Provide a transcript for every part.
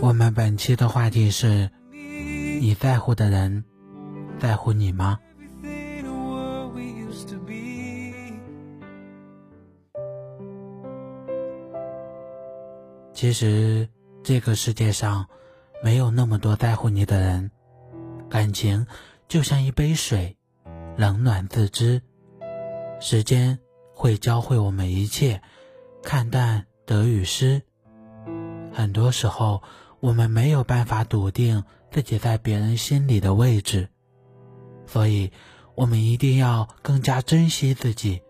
我们本期的话题是：你在乎的人在乎你吗？其实这个世界上没有那么多在乎你的人，感情就像一杯水，冷暖自知。时间会教会我们一切，看淡得与失。很多时候，我们没有办法笃定自己在别人心里的位置，所以，我们一定要更加珍惜自己，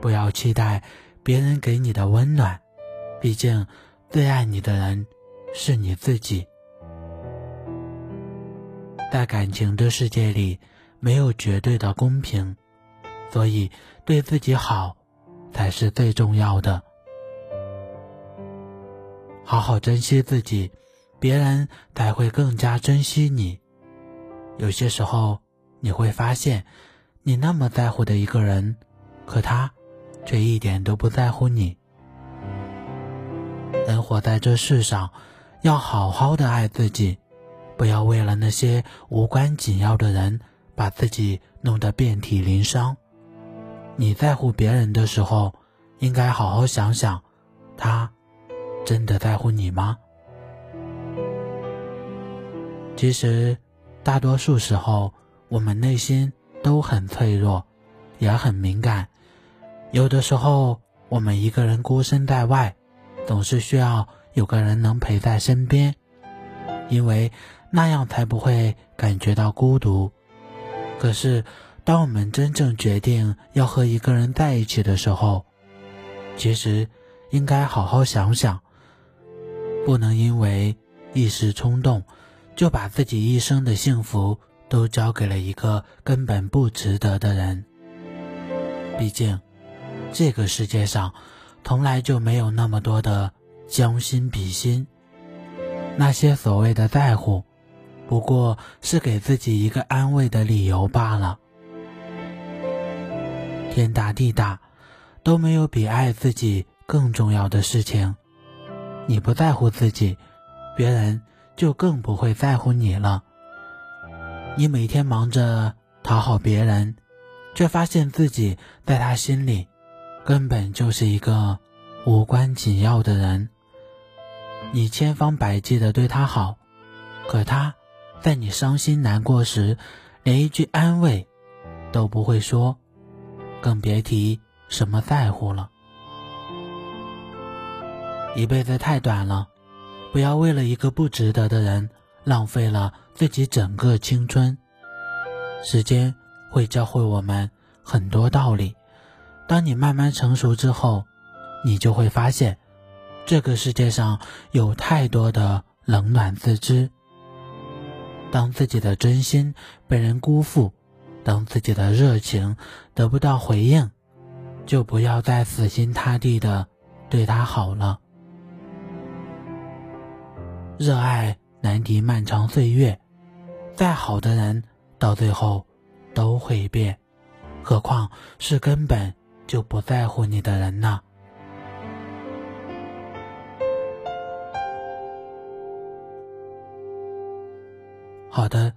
不要期待别人给你的温暖。毕竟，最爱你的人是你自己。在感情的世界里，没有绝对的公平，所以对自己好才是最重要的。好好珍惜自己，别人才会更加珍惜你。有些时候，你会发现，你那么在乎的一个人，可他却一点都不在乎你。人活在这世上，要好好的爱自己，不要为了那些无关紧要的人，把自己弄得遍体鳞伤。你在乎别人的时候，应该好好想想，他。真的在乎你吗？其实，大多数时候，我们内心都很脆弱，也很敏感。有的时候，我们一个人孤身在外，总是需要有个人能陪在身边，因为那样才不会感觉到孤独。可是，当我们真正决定要和一个人在一起的时候，其实应该好好想想。不能因为一时冲动，就把自己一生的幸福都交给了一个根本不值得的人。毕竟，这个世界上从来就没有那么多的将心比心。那些所谓的在乎，不过是给自己一个安慰的理由罢了。天大地大，都没有比爱自己更重要的事情。你不在乎自己，别人就更不会在乎你了。你每天忙着讨好别人，却发现自己在他心里根本就是一个无关紧要的人。你千方百计的对他好，可他在你伤心难过时，连一句安慰都不会说，更别提什么在乎了。一辈子太短了，不要为了一个不值得的人浪费了自己整个青春。时间会教会我们很多道理，当你慢慢成熟之后，你就会发现，这个世界上有太多的冷暖自知。当自己的真心被人辜负，当自己的热情得不到回应，就不要再死心塌地的对他好了。热爱难敌漫长岁月，再好的人到最后都会变，何况是根本就不在乎你的人呢？好的，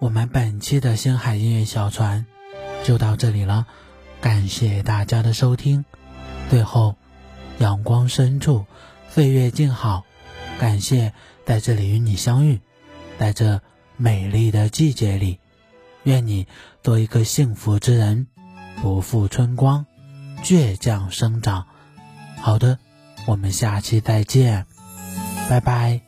我们本期的星海音乐小船就到这里了，感谢大家的收听。最后，阳光深处，岁月静好，感谢。在这里与你相遇，在这美丽的季节里，愿你做一个幸福之人，不负春光，倔强生长。好的，我们下期再见，拜拜。